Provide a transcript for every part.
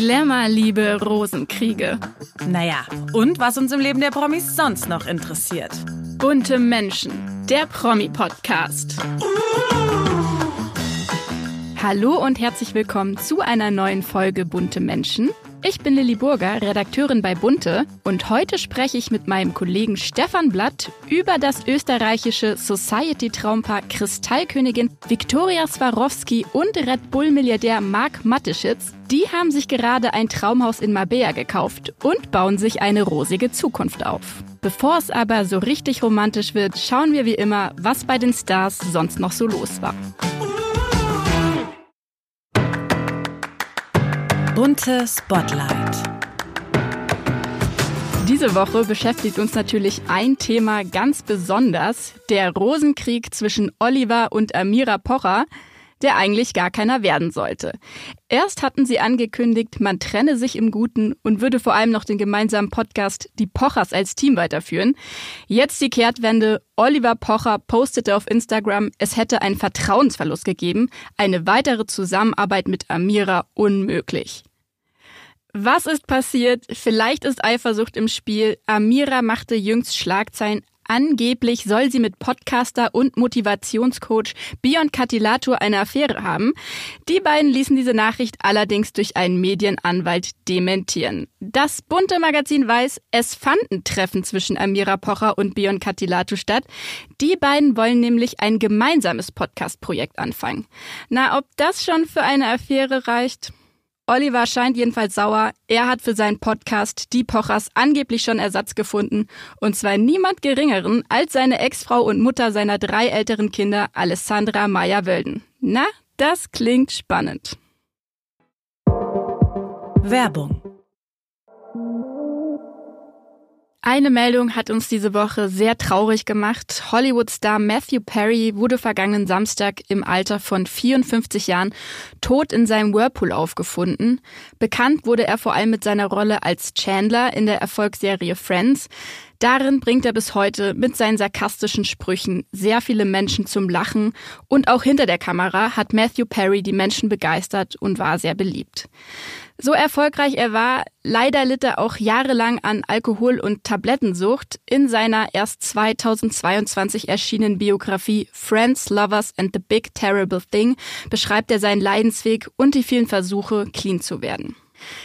Glamour, Liebe, Rosenkriege. Naja, und was uns im Leben der Promis sonst noch interessiert. Bunte Menschen, der Promi-Podcast. Hallo und herzlich willkommen zu einer neuen Folge Bunte Menschen. Ich bin Lilly Burger, Redakteurin bei Bunte und heute spreche ich mit meinem Kollegen Stefan Blatt über das österreichische Society-Traumpaar Kristallkönigin Viktoria Swarovski und Red Bull-Milliardär Mark Mateschitz. Die haben sich gerade ein Traumhaus in Marbella gekauft und bauen sich eine rosige Zukunft auf. Bevor es aber so richtig romantisch wird, schauen wir wie immer, was bei den Stars sonst noch so los war. Bunte Spotlight. Diese Woche beschäftigt uns natürlich ein Thema ganz besonders, der Rosenkrieg zwischen Oliver und Amira Pocher der eigentlich gar keiner werden sollte. Erst hatten sie angekündigt, man trenne sich im Guten und würde vor allem noch den gemeinsamen Podcast Die Pochers als Team weiterführen. Jetzt die Kehrtwende. Oliver Pocher postete auf Instagram, es hätte einen Vertrauensverlust gegeben, eine weitere Zusammenarbeit mit Amira unmöglich. Was ist passiert? Vielleicht ist Eifersucht im Spiel. Amira machte jüngst Schlagzeilen Angeblich soll sie mit Podcaster und Motivationscoach Bion Katilatur eine Affäre haben. Die beiden ließen diese Nachricht allerdings durch einen Medienanwalt dementieren. Das bunte Magazin weiß, es fanden Treffen zwischen Amira Pocher und Bion Katilatur statt. Die beiden wollen nämlich ein gemeinsames Podcast-Projekt anfangen. Na, ob das schon für eine Affäre reicht? Oliver scheint jedenfalls sauer. Er hat für seinen Podcast Die Pochers angeblich schon Ersatz gefunden. Und zwar niemand geringeren als seine Ex-Frau und Mutter seiner drei älteren Kinder, Alessandra Meyer-Wölden. Na, das klingt spannend. Werbung Eine Meldung hat uns diese Woche sehr traurig gemacht. Hollywood-Star Matthew Perry wurde vergangenen Samstag im Alter von 54 Jahren tot in seinem Whirlpool aufgefunden. Bekannt wurde er vor allem mit seiner Rolle als Chandler in der Erfolgsserie Friends. Darin bringt er bis heute mit seinen sarkastischen Sprüchen sehr viele Menschen zum Lachen und auch hinter der Kamera hat Matthew Perry die Menschen begeistert und war sehr beliebt. So erfolgreich er war, leider litt er auch jahrelang an Alkohol- und Tablettensucht. In seiner erst 2022 erschienenen Biografie Friends, Lovers and the Big Terrible Thing beschreibt er seinen Leidensweg und die vielen Versuche, clean zu werden.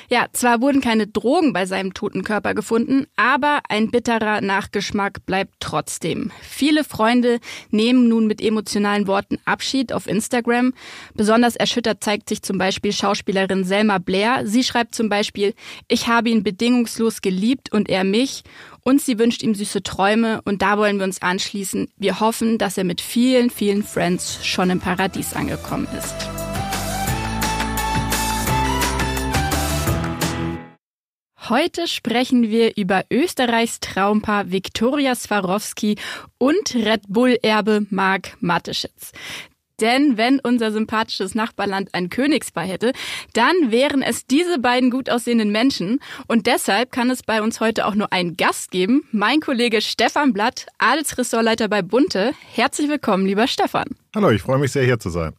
Ja, zwar wurden keine Drogen bei seinem toten Körper gefunden, aber ein bitterer Nachgeschmack bleibt trotzdem. Viele Freunde nehmen nun mit emotionalen Worten Abschied auf Instagram. Besonders erschüttert zeigt sich zum Beispiel Schauspielerin Selma Blair. Sie schreibt zum Beispiel, ich habe ihn bedingungslos geliebt und er mich. Und sie wünscht ihm süße Träume und da wollen wir uns anschließen. Wir hoffen, dass er mit vielen, vielen Friends schon im Paradies angekommen ist. Heute sprechen wir über Österreichs Traumpaar Viktoria Swarovski und Red Bull-Erbe Marc Mateschitz. Denn wenn unser sympathisches Nachbarland ein Königspaar hätte, dann wären es diese beiden gut aussehenden Menschen. Und deshalb kann es bei uns heute auch nur einen Gast geben. Mein Kollege Stefan Blatt, Adelsressortleiter bei Bunte. Herzlich willkommen, lieber Stefan. Hallo, ich freue mich sehr, hier zu sein.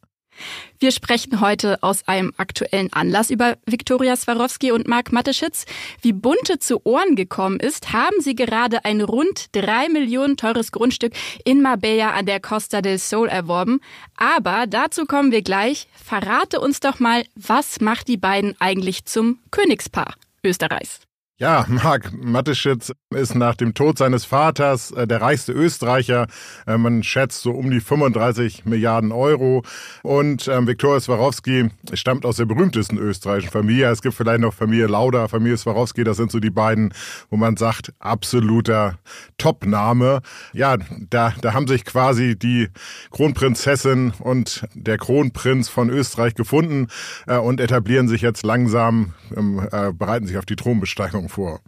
Wir sprechen heute aus einem aktuellen Anlass über Viktoria Swarovski und Marc Mateschitz. Wie Bunte zu Ohren gekommen ist, haben sie gerade ein rund drei Millionen teures Grundstück in Marbella an der Costa del Sol erworben. Aber dazu kommen wir gleich. Verrate uns doch mal, was macht die beiden eigentlich zum Königspaar Österreichs? Ja, Marc Mateschitz ist nach dem Tod seines Vaters äh, der reichste Österreicher. Äh, man schätzt so um die 35 Milliarden Euro. Und ähm, Viktor Swarovski stammt aus der berühmtesten österreichischen Familie. Es gibt vielleicht noch Familie Lauda, Familie Swarovski. Das sind so die beiden, wo man sagt, absoluter Top-Name. Ja, da, da haben sich quasi die Kronprinzessin und der Kronprinz von Österreich gefunden äh, und etablieren sich jetzt langsam, ähm, äh, bereiten sich auf die Thronbesteigung Beziehung vor.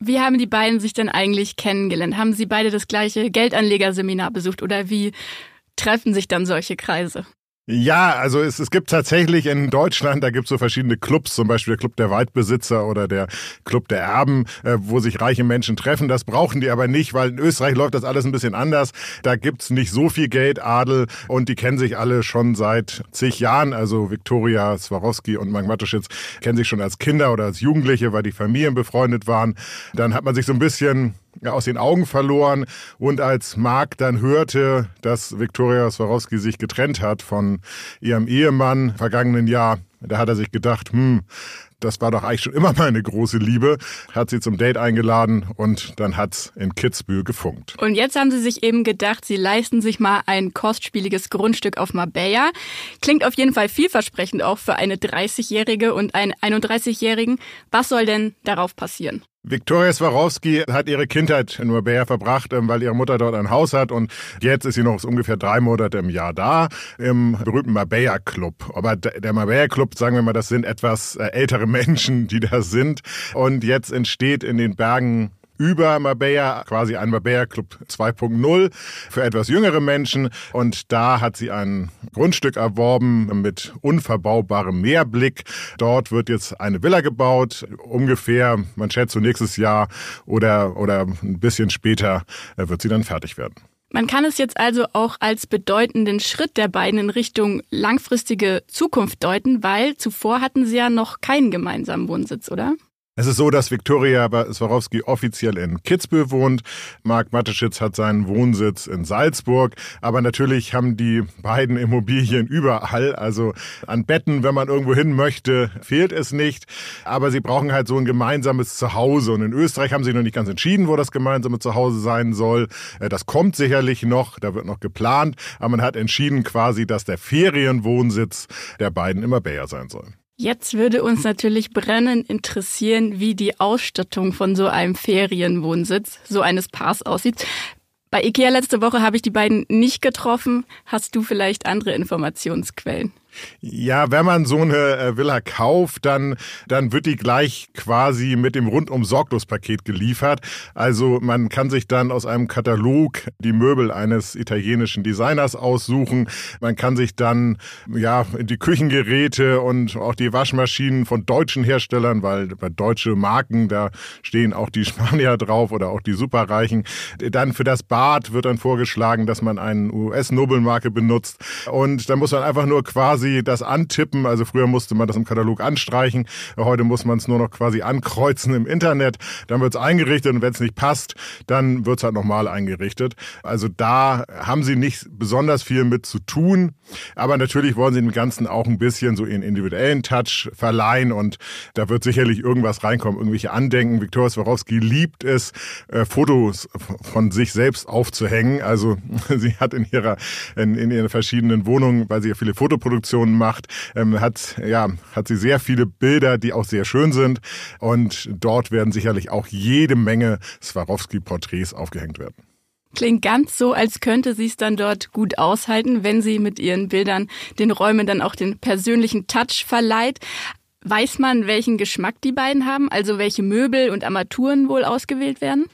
Wie haben die beiden sich denn eigentlich kennengelernt? Haben sie beide das gleiche Geldanlegerseminar besucht oder wie treffen sich dann solche Kreise? Ja, also es, es gibt tatsächlich in Deutschland, da gibt es so verschiedene Clubs, zum Beispiel der Club der Waldbesitzer oder der Club der Erben, äh, wo sich reiche Menschen treffen. Das brauchen die aber nicht, weil in Österreich läuft das alles ein bisschen anders. Da gibt's nicht so viel Geld, Adel und die kennen sich alle schon seit zig Jahren. Also Viktoria Swarovski und Mark Matuschitz kennen sich schon als Kinder oder als Jugendliche, weil die Familien befreundet waren. Dann hat man sich so ein bisschen aus den Augen verloren. Und als Mark dann hörte, dass Viktoria Swarovski sich getrennt hat von ihrem Ehemann vergangenen Jahr, da hat er sich gedacht, hm, das war doch eigentlich schon immer meine große Liebe, hat sie zum Date eingeladen und dann hat's in Kitzbühel gefunkt. Und jetzt haben sie sich eben gedacht, sie leisten sich mal ein kostspieliges Grundstück auf Marbella. Klingt auf jeden Fall vielversprechend auch für eine 30-Jährige und einen 31-Jährigen. Was soll denn darauf passieren? Viktoria Swarovski hat ihre Kindheit in Marbella verbracht, ähm, weil ihre Mutter dort ein Haus hat und jetzt ist sie noch ungefähr drei Monate im Jahr da im berühmten Marbella Club. Aber der Marbella Club, sagen wir mal, das sind etwas äh, ältere Menschen, die da sind und jetzt entsteht in den Bergen über Marbella, quasi ein Marbella Club 2.0 für etwas jüngere Menschen. Und da hat sie ein Grundstück erworben mit unverbaubarem Meerblick. Dort wird jetzt eine Villa gebaut, ungefähr, man schätzt so nächstes Jahr oder, oder ein bisschen später wird sie dann fertig werden. Man kann es jetzt also auch als bedeutenden Schritt der beiden in Richtung langfristige Zukunft deuten, weil zuvor hatten sie ja noch keinen gemeinsamen Wohnsitz, oder? Es ist so, dass Viktoria Swarovski offiziell in Kitzbühel wohnt. Marc Mateschitz hat seinen Wohnsitz in Salzburg. Aber natürlich haben die beiden Immobilien überall. Also an Betten, wenn man irgendwo hin möchte, fehlt es nicht. Aber sie brauchen halt so ein gemeinsames Zuhause. Und in Österreich haben sie noch nicht ganz entschieden, wo das gemeinsame Zuhause sein soll. Äh, das kommt sicherlich noch. Da wird noch geplant. Aber man hat entschieden quasi, dass der Ferienwohnsitz der beiden immer Bayer sein soll. Jetzt würde uns natürlich brennend interessieren, wie die Ausstattung von so einem Ferienwohnsitz, so eines Paars aussieht. Bei IKEA letzte Woche habe ich die beiden nicht getroffen. Hast du vielleicht andere Informationsquellen? Ja, wenn man so eine äh, Villa kauft, dann, dann wird die gleich quasi mit dem rundum sorglos Paket geliefert. Also man kann sich dann aus einem Katalog die Möbel eines italienischen Designers aussuchen. Man kann sich dann, ja, die Küchengeräte und auch die Waschmaschinen von deutschen Herstellern, weil bei deutsche Marken, da stehen auch die Spanier drauf oder auch die Superreichen. Dann für das Bad wird dann vorgeschlagen, dass man eine US-Nobelmarke benutzt. Und da muss man einfach nur quasi quasi das antippen. Also früher musste man das im Katalog anstreichen. Heute muss man es nur noch quasi ankreuzen im Internet. Dann wird es eingerichtet und wenn es nicht passt, dann wird es halt nochmal eingerichtet. Also da haben sie nicht besonders viel mit zu tun. Aber natürlich wollen sie dem Ganzen auch ein bisschen so ihren individuellen Touch verleihen und da wird sicherlich irgendwas reinkommen, irgendwelche Andenken. Viktoria Swarovski liebt es, äh, Fotos von sich selbst aufzuhängen. Also sie hat in ihrer, in, in ihren verschiedenen Wohnungen, weil sie ja viele Fotoproduktionen Installationen macht, ähm, hat, ja, hat sie sehr viele Bilder, die auch sehr schön sind. Und dort werden sicherlich auch jede Menge Swarovski-Porträts aufgehängt werden. Klingt ganz so, als könnte sie es dann dort gut aushalten, wenn sie mit ihren Bildern den Räumen dann auch den persönlichen Touch verleiht. Weiß man, welchen Geschmack die beiden haben, also welche Möbel und Armaturen wohl ausgewählt werden?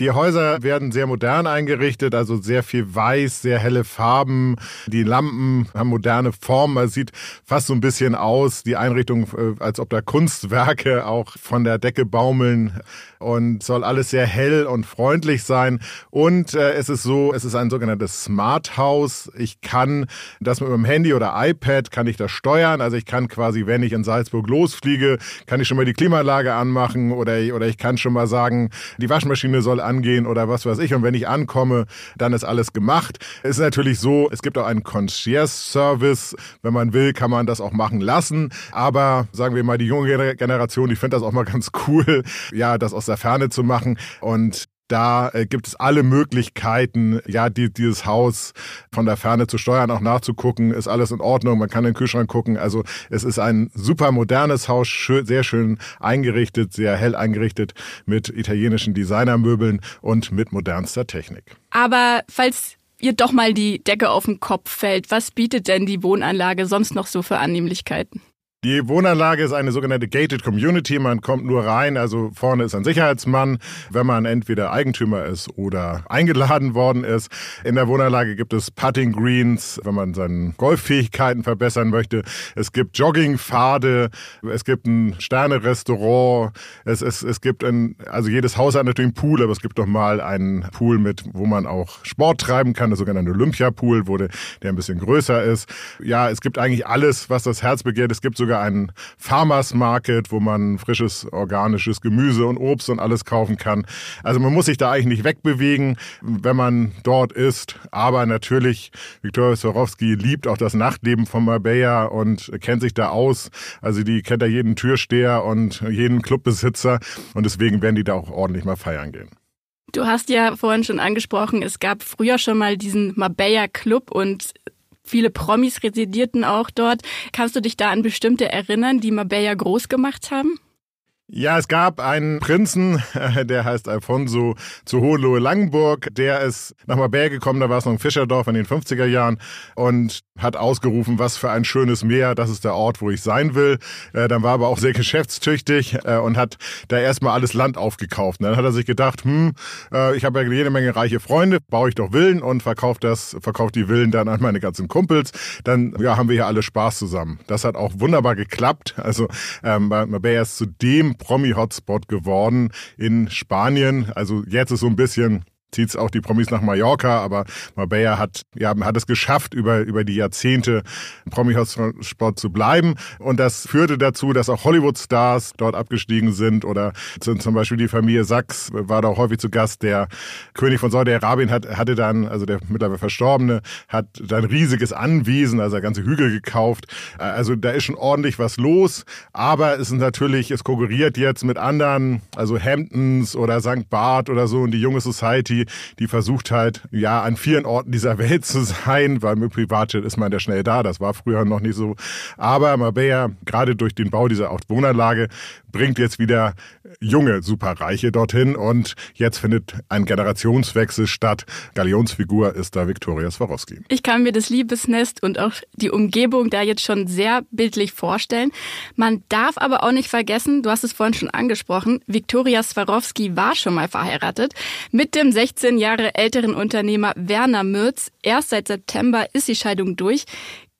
Die Häuser werden sehr modern eingerichtet, also sehr viel weiß, sehr helle Farben. Die Lampen haben moderne Formen. Es sieht fast so ein bisschen aus, die Einrichtung, äh, als ob da Kunstwerke auch von der Decke baumeln und soll alles sehr hell und freundlich sein. Und äh, es ist so, es ist ein sogenanntes Smart House. Ich kann das mit meinem Handy oder iPad kann ich das steuern. Also ich kann quasi, wenn ich in Salzburg losfliege, kann ich schon mal die Klimaanlage anmachen oder, oder ich kann schon mal sagen, die Waschmaschine soll angehen oder was weiß ich. Und wenn ich ankomme, dann ist alles gemacht. Es ist natürlich so, es gibt auch einen Concierge-Service. Wenn man will, kann man das auch machen lassen. Aber sagen wir mal, die junge Generation, die findet das auch mal ganz cool, ja, das aus der Ferne zu machen. Und da äh, gibt es alle Möglichkeiten, ja, die, dieses Haus von der Ferne zu steuern, auch nachzugucken, ist alles in Ordnung, man kann in den Kühlschrank gucken. Also es ist ein super modernes Haus, schön, sehr schön eingerichtet, sehr hell eingerichtet mit italienischen Designermöbeln und mit modernster Technik. Aber falls ihr doch mal die Decke auf den Kopf fällt, was bietet denn die Wohnanlage sonst noch so für Annehmlichkeiten? Die Wohnanlage ist eine sogenannte Gated Community. Man kommt nur rein, also vorne ist ein Sicherheitsmann, wenn man entweder Eigentümer ist oder eingeladen worden ist. In der Wohnanlage gibt es Putting Greens, wenn man seine Golffähigkeiten verbessern möchte. Es gibt Joggingpfade, es gibt ein Sterne-Restaurant, es, es, es gibt ein, also jedes Haus hat natürlich einen Pool, aber es gibt doch mal einen Pool mit, wo man auch Sport treiben kann, der sogenannte Olympiapool, der, der ein bisschen größer ist. Ja, es gibt eigentlich alles, was das Herz begehrt. Es gibt sogar sogar einen Farmers Market, wo man frisches organisches Gemüse und Obst und alles kaufen kann. Also man muss sich da eigentlich nicht wegbewegen, wenn man dort ist. Aber natürlich, Viktoria Swarovski liebt auch das Nachtleben von Marbella und kennt sich da aus. Also die kennt da jeden Türsteher und jeden Clubbesitzer und deswegen werden die da auch ordentlich mal feiern gehen. Du hast ja vorhin schon angesprochen, es gab früher schon mal diesen Marbella Club und Viele Promis residierten auch dort. Kannst du dich da an bestimmte erinnern, die Marbella groß gemacht haben? Ja, es gab einen Prinzen, der heißt Alfonso zu Hohenlohe Langenburg. Der ist nach Marbella gekommen, da war es noch ein Fischerdorf in den 50er Jahren und hat ausgerufen, was für ein schönes Meer, das ist der Ort, wo ich sein will. Äh, dann war aber auch sehr geschäftstüchtig äh, und hat da erstmal alles Land aufgekauft. dann hat er sich gedacht, hm, äh, ich habe ja jede Menge reiche Freunde, baue ich doch Villen und verkaufe das, verkaufe die Villen dann an meine ganzen Kumpels. Dann ja, haben wir hier alle Spaß zusammen. Das hat auch wunderbar geklappt. Also ähm, Marbella ist zu dem Promi-Hotspot geworden in Spanien. Also jetzt ist so ein bisschen zieht es auch die Promis nach Mallorca, aber Marbella hat, ja, hat es geschafft, über, über die Jahrzehnte Promi-Hotspot zu bleiben. Und das führte dazu, dass auch Hollywood-Stars dort abgestiegen sind oder zum Beispiel die Familie Sachs war da häufig zu Gast. Der König von Saudi-Arabien hat, hatte dann, also der mittlerweile Verstorbene, hat dann riesiges Anwesen, also ganze Hügel gekauft. Also da ist schon ordentlich was los, aber es ist natürlich, es konkurriert jetzt mit anderen, also Hamptons oder St. Barth oder so und die junge Society die, versucht halt, ja, an vielen Orten dieser Welt zu sein, weil mit Privatjet ist man ja schnell da. Das war früher noch nicht so. Aber Marbella, gerade durch den Bau dieser Wohnanlage, bringt jetzt wieder junge Superreiche dorthin und jetzt findet ein Generationswechsel statt. Galionsfigur ist da Viktoria Swarovski. Ich kann mir das Liebesnest und auch die Umgebung da jetzt schon sehr bildlich vorstellen. Man darf aber auch nicht vergessen, du hast es vorhin schon angesprochen, Viktoria Swarovski war schon mal verheiratet mit dem 16 Jahre älteren Unternehmer Werner Mürz. Erst seit September ist die Scheidung durch.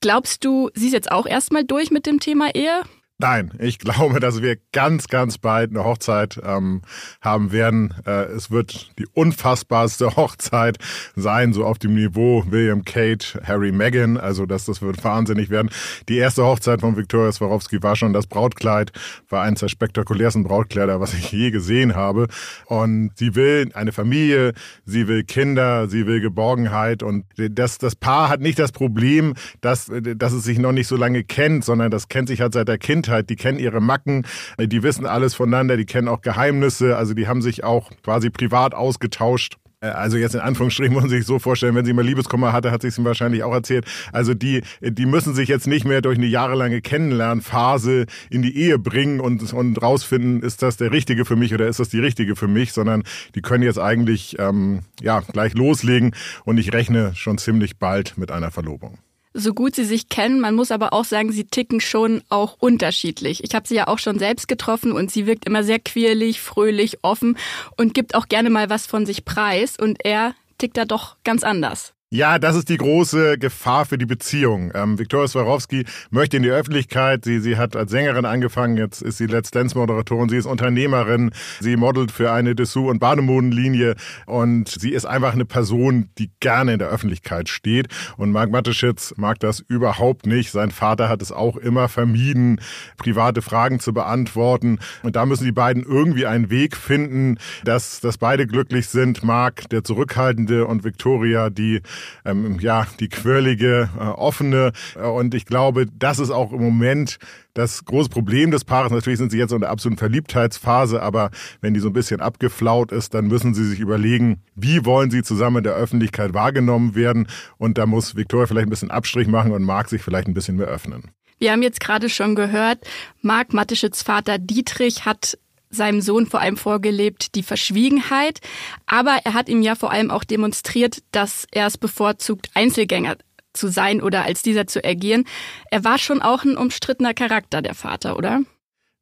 Glaubst du, sie ist jetzt auch erstmal durch mit dem Thema Ehe? Nein, ich glaube, dass wir ganz, ganz bald eine Hochzeit ähm, haben werden. Äh, es wird die unfassbarste Hochzeit sein, so auf dem Niveau William Kate, Harry Meghan. Also das, das wird wahnsinnig werden. Die erste Hochzeit von Viktoria Swarovski war schon das Brautkleid, war eines der spektakulärsten Brautkleider, was ich je gesehen habe. Und sie will eine Familie, sie will Kinder, sie will Geborgenheit. Und das, das Paar hat nicht das Problem, dass, dass es sich noch nicht so lange kennt, sondern das kennt sich halt seit der Kindheit Kindheit, die kennen ihre Macken, die wissen alles voneinander, die kennen auch Geheimnisse, also die haben sich auch quasi privat ausgetauscht. Äh, also jetzt in Anführungsstrichen muss man sich so vorstellen, wenn sie mal Liebeskummer hatte, hat sie es ihm wahrscheinlich auch erzählt. Also die, die müssen sich jetzt nicht mehr durch eine jahrelange Kennenlernphase in die Ehe bringen und, und rausfinden, ist das der Richtige für mich oder ist das die Richtige für mich, sondern die können jetzt eigentlich ähm, ja gleich loslegen und ich rechne schon ziemlich bald mit einer Verlobung so gut sie sich kennen. Man muss aber auch sagen, sie ticken schon auch unterschiedlich. Ich habe sie ja auch schon selbst getroffen und sie wirkt immer sehr quirlig, fröhlich, offen und gibt auch gerne mal was von sich preis. Und er tickt da doch ganz anders. Ja, das ist die große Gefahr für die Beziehung. Ähm, Viktoria Swarovski möchte in die Öffentlichkeit. Sie, sie hat als Sängerin angefangen, jetzt ist sie Let's Dance Moderatorin, sie ist Unternehmerin, sie modelt für eine Dessous- und Bademodenlinie und sie ist einfach eine Person, die gerne in der Öffentlichkeit steht. Und Marc Mateschitz mag das überhaupt nicht. Sein Vater hat es auch immer vermieden, private Fragen zu beantworten. Und da müssen die beiden irgendwie einen Weg finden, dass, dass beide glücklich sind. Marc, der Zurückhaltende und Viktoria, die ähm, ja, die quirlige, äh, offene. Äh, und ich glaube, das ist auch im Moment das große Problem des Paares. Natürlich sind sie jetzt in der absoluten Verliebtheitsphase, aber wenn die so ein bisschen abgeflaut ist, dann müssen sie sich überlegen, wie wollen sie zusammen in der Öffentlichkeit wahrgenommen werden. Und da muss Viktoria vielleicht ein bisschen Abstrich machen und mag sich vielleicht ein bisschen mehr öffnen. Wir haben jetzt gerade schon gehört, Marc Matteschitz Vater Dietrich hat seinem Sohn vor allem vorgelebt, die Verschwiegenheit. Aber er hat ihm ja vor allem auch demonstriert, dass er es bevorzugt, Einzelgänger zu sein oder als dieser zu ergehen. Er war schon auch ein umstrittener Charakter, der Vater, oder?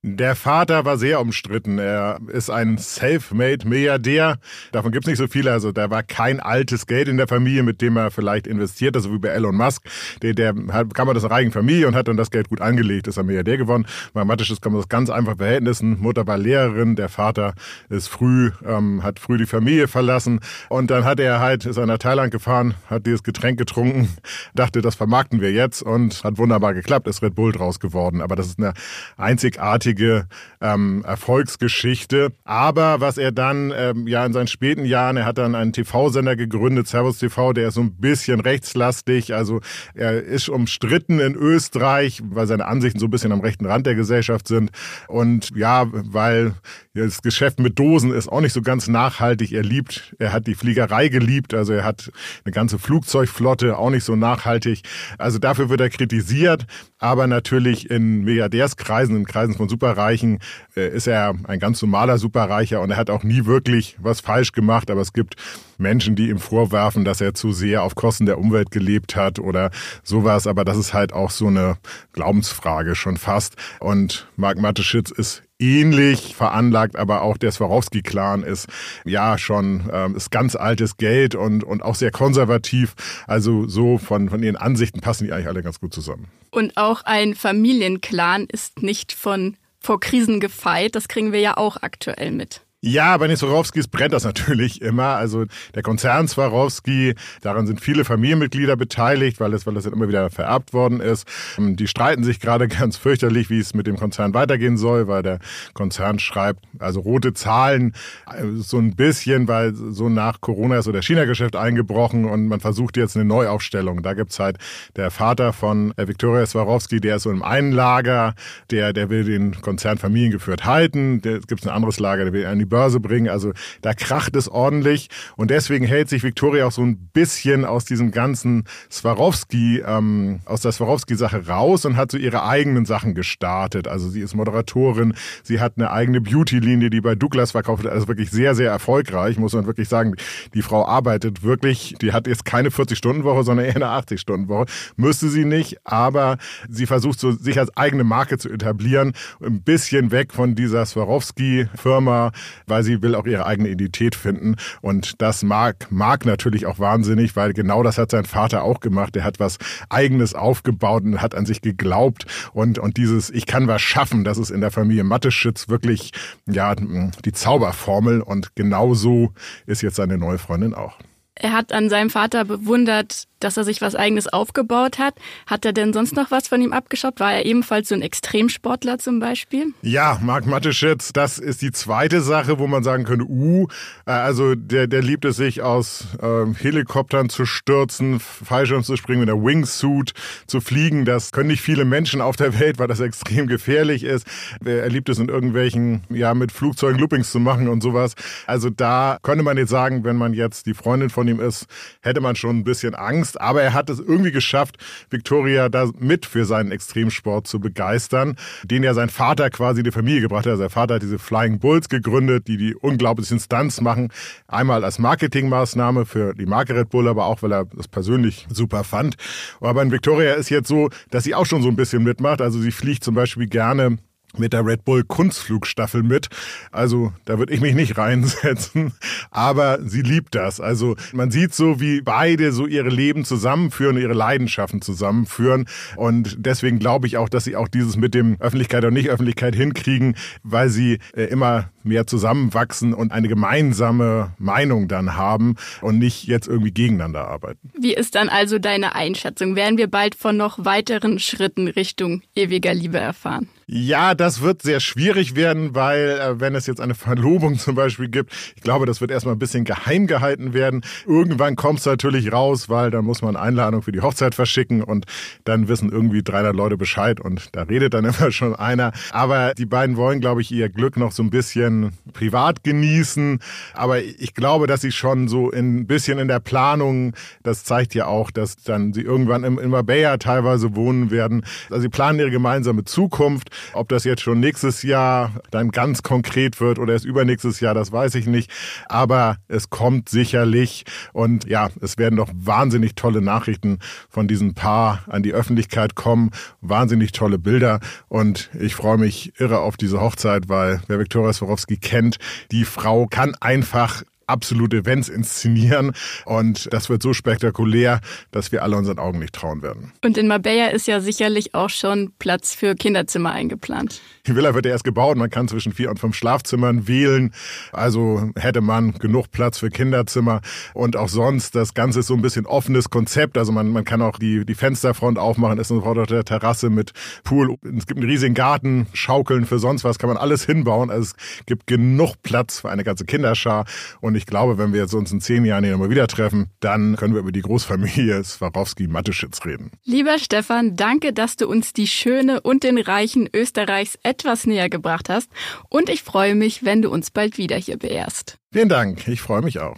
Der Vater war sehr umstritten. Er ist ein self-made Milliardär. Davon gibt's nicht so viele. Also da war kein altes Geld in der Familie, mit dem er vielleicht investiert, also wie bei Elon Musk. Der, der hat, kam aus einer reichen Familie und hat dann das Geld gut angelegt, ist er Milliardär geworden. Mathematisch kommt aus ganz einfachen Verhältnissen. Mutter war Lehrerin, der Vater ist früh, ähm, hat früh die Familie verlassen. Und dann hat er halt, ist er nach Thailand gefahren, hat dieses Getränk getrunken, dachte, das vermarkten wir jetzt und hat wunderbar geklappt, ist Red Bull draus geworden. Aber das ist eine einzigartige einzigartige ähm, Erfolgsgeschichte. Aber was er dann ähm, ja in seinen späten Jahren, er hat dann einen TV-Sender gegründet, Servus TV, der ist so ein bisschen rechtslastig. Also er ist umstritten in Österreich, weil seine Ansichten so ein bisschen am rechten Rand der Gesellschaft sind. Und ja, weil das Geschäft mit Dosen ist auch nicht so ganz nachhaltig. Er liebt, er hat die Fliegerei geliebt, also er hat eine ganze Flugzeugflotte, auch nicht so nachhaltig. Also dafür wird er kritisiert, aber natürlich in Milliardärskreisen, in Kreisen von Superreichen äh, ist er ein ganz normaler Superreicher und er hat auch nie wirklich was falsch gemacht, aber es gibt Menschen, die ihm vorwerfen, dass er zu sehr auf Kosten der Umwelt gelebt hat oder sowas, aber das ist halt auch so eine Glaubensfrage schon fast und Mark Mateschitz ist ähnlich veranlagt, aber auch der Swarovski-Clan ist ja schon ähm, ist ganz altes Geld und, und auch sehr konservativ. Also so von, von ihren Ansichten passen die eigentlich alle ganz gut zusammen. Und auch ein Familienclan ist nicht von vor Krisen gefeit. Das kriegen wir ja auch aktuell mit. Ja, bei den Swarovskis brennt das natürlich immer. Also der Konzern Swarovski, daran sind viele Familienmitglieder beteiligt, weil es, weil das immer wieder vererbt worden ist. Ähm, die streiten sich gerade ganz fürchterlich, wie es mit dem Konzern weitergehen soll, weil der Konzern schreibt, also rote Zahlen äh, so ein bisschen, weil so nach Corona ist so der China-Geschäft eingebrochen und man versucht jetzt eine Neuaufstellung. Da gibt's halt der Vater von äh, Viktoria Swarovski, der ist so im einen Lager, der, der will den Konzern familiengeführt halten. Es gibt ein anderes Lager, der will an die Börse bringen. Also da kracht es ordentlich und deswegen hält sich Victoria auch so ein bisschen aus diesem ganzen Swarovski, ähm, aus der Swarovski-Sache raus und hat so ihre eigenen Sachen gestartet. Also sie ist Moderatorin, sie hat eine eigene Beauty-Linie, die bei Douglas verkauft wird. Also wirklich sehr, sehr erfolgreich, muss man wirklich sagen. Die Frau arbeitet wirklich, die hat jetzt keine 40-Stunden-Woche, sondern eher eine 80-Stunden-Woche. Müsste sie nicht, aber sie versucht so sich als eigene Marke zu etablieren, ein bisschen weg von dieser Swarovski-Firma, weil sie will auch ihre eigene Identität finden. Und das mag, mag natürlich auch wahnsinnig, weil genau das hat sein Vater auch gemacht. Er hat was Eigenes aufgebaut und hat an sich geglaubt. Und, und dieses Ich kann was schaffen, das ist in der Familie Matteschitz wirklich, ja, die Zauberformel. Und genau so ist jetzt seine neue Freundin auch. Er hat an seinem Vater bewundert, dass er sich was eigenes aufgebaut hat. Hat er denn sonst noch was von ihm abgeschaut? War er ebenfalls so ein Extremsportler zum Beispiel? Ja, Marc Mateschitz, das ist die zweite Sache, wo man sagen könnte, uh, äh, also der, der liebt es sich aus äh, Helikoptern zu stürzen, Fallschirm zu springen, mit der Wingsuit zu fliegen. Das können nicht viele Menschen auf der Welt, weil das extrem gefährlich ist. Er liebt es in irgendwelchen, ja, mit Flugzeugen Loopings zu machen und sowas. Also da könnte man jetzt sagen, wenn man jetzt die Freundin von ihm ist, hätte man schon ein bisschen Angst. Angst, aber er hat es irgendwie geschafft, Victoria da mit für seinen Extremsport zu begeistern, den ja sein Vater quasi die Familie gebracht hat. Also sein Vater hat diese Flying Bulls gegründet, die die unglaublichen Stunts machen. Einmal als Marketingmaßnahme für die Marke Red Bull, aber auch, weil er das persönlich super fand. Aber in Victoria ist jetzt so, dass sie auch schon so ein bisschen mitmacht. Also sie fliegt zum Beispiel gerne mit der Red Bull Kunstflugstaffel mit. Also da würde ich mich nicht reinsetzen, aber sie liebt das. Also man sieht so, wie beide so ihre Leben zusammenführen, ihre Leidenschaften zusammenführen und deswegen glaube ich auch, dass sie auch dieses mit dem Öffentlichkeit und Nicht-Öffentlichkeit hinkriegen, weil sie äh, immer mehr zusammenwachsen und eine gemeinsame Meinung dann haben und nicht jetzt irgendwie gegeneinander arbeiten. Wie ist dann also deine Einschätzung? Werden wir bald von noch weiteren Schritten Richtung ewiger Liebe erfahren? Ja, das wird sehr schwierig werden, weil äh, wenn es jetzt eine Verlobung zum Beispiel gibt, ich glaube, das wird erstmal ein bisschen geheim gehalten werden. Irgendwann kommt es natürlich raus, weil dann muss man Einladung für die Hochzeit verschicken und dann wissen irgendwie 300 Leute Bescheid und da redet dann immer schon einer. Aber die beiden wollen, glaube ich, ihr Glück noch so ein bisschen privat genießen. Aber ich glaube, dass sie schon so ein bisschen in der Planung, das zeigt ja auch, dass dann sie irgendwann im, in Marbella teilweise wohnen werden. Also sie planen ihre gemeinsame Zukunft Ob das jetzt schon nächstes Jahr dann ganz konkret wird oder erst übernächstes Jahr, das weiß ich nicht. Aber es kommt sicherlich. Und ja, es werden doch wahnsinnig tolle Nachrichten von diesem Paar an die Öffentlichkeit kommen. Wahnsinnig tolle Bilder. Und ich freue mich irre auf diese Hochzeit, weil wer Viktoria Swarovski kennt, die Frau kann einfach absolute Events inszenieren. Und das wird so spektakulär, dass wir alle unseren Augen nicht trauen werden. Und in Marbella ist ja sicherlich auch schon Platz für Kinderzimmer eingeplant. Die Villa wird ja erst gebaut. Man kann zwischen vier und fünf Schlafzimmern wählen. Also hätte man genug Platz für Kinderzimmer. Und auch sonst, das Ganze ist so ein bisschen offenes Konzept. Also man, man kann auch die, die Fensterfront aufmachen, ist sofort auf der Terrasse mit Pool. Es gibt einen riesigen Garten, Schaukeln für sonst was, kann man alles hinbauen. Also es gibt genug Platz für eine ganze Kinderschar. Und ich glaube, wenn wir jetzt uns in zehn Jahren hier nochmal wieder treffen, dann können wir über die Großfamilie Swarovski-Mateschitz reden. Lieber Stefan, danke, dass du uns die Schöne und den Reichen Österreichs etwas näher gebracht hast. Und ich freue mich, wenn du uns bald wieder hier beehrst. Vielen Dank. Ich freue mich auch.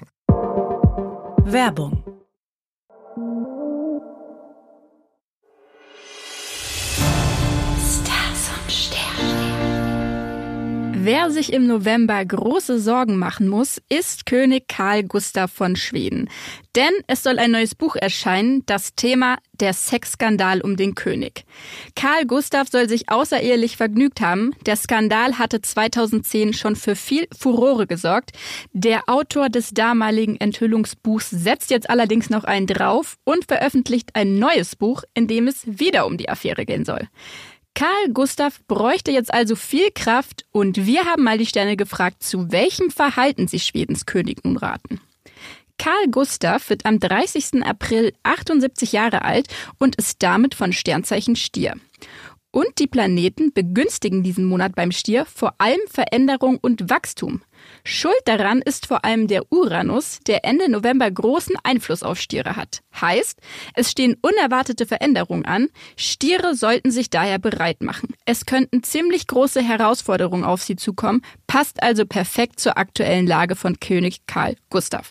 Werbung Wer sich im November große Sorgen machen muss, ist König Karl Gustav von Schweden. Denn es soll ein neues Buch erscheinen, das Thema Der Sexskandal um den König. Karl Gustav soll sich außerehelich vergnügt haben. Der Skandal hatte 2010 schon für viel Furore gesorgt. Der Autor des damaligen Enthüllungsbuchs setzt jetzt allerdings noch einen drauf und veröffentlicht ein neues Buch, in dem es wieder um die Affäre gehen soll. Karl Gustav bräuchte jetzt also viel Kraft und wir haben mal die Sterne gefragt, zu welchem Verhalten sich Schwedens König nun raten. Karl Gustav wird am 30. April 78 Jahre alt und ist damit von Sternzeichen Stier. Und die Planeten begünstigen diesen Monat beim Stier vor allem Veränderung und Wachstum. Schuld daran ist vor allem der Uranus, der Ende November großen Einfluss auf Stiere hat. Heißt, es stehen unerwartete Veränderungen an. Stiere sollten sich daher bereit machen. Es könnten ziemlich große Herausforderungen auf sie zukommen, passt also perfekt zur aktuellen Lage von König Karl Gustav.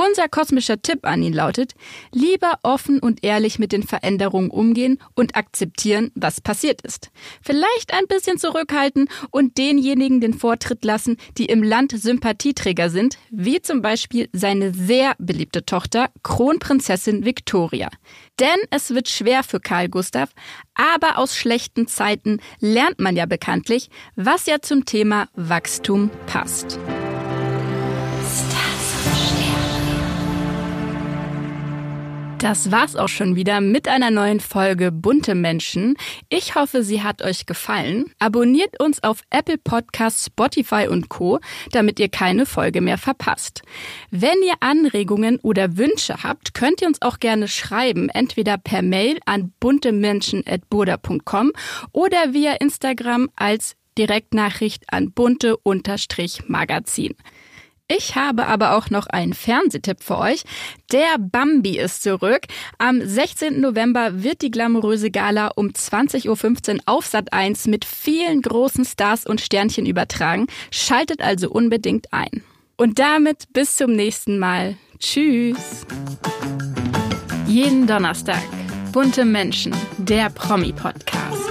Unser kosmischer Tipp an ihn lautet, lieber offen und ehrlich mit den Veränderungen umgehen und akzeptieren, was passiert ist. Vielleicht ein bisschen zurückhalten und denjenigen den Vortritt lassen, die im Land Sympathieträger sind, wie zum Beispiel seine sehr beliebte Tochter Kronprinzessin Victoria. Denn es wird schwer für Karl Gustav, aber aus schlechten Zeiten lernt man ja bekanntlich, was ja zum Thema Wachstum passt. Das war's auch schon wieder mit einer neuen Folge Bunte Menschen. Ich hoffe, sie hat euch gefallen. Abonniert uns auf Apple Podcasts, Spotify und Co., damit ihr keine Folge mehr verpasst. Wenn ihr Anregungen oder Wünsche habt, könnt ihr uns auch gerne schreiben, entweder per Mail an buntemenschen.burda.com oder via Instagram als Direktnachricht an bunte-magazin. Ich habe aber auch noch einen Fernsehtipp für euch. Der Bambi ist zurück. Am 16. November wird die glamouröse Gala um 20.15 Uhr auf Sat 1 mit vielen großen Stars und Sternchen übertragen. Schaltet also unbedingt ein. Und damit bis zum nächsten Mal. Tschüss. Jeden Donnerstag. Bunte Menschen, der Promi-Podcast.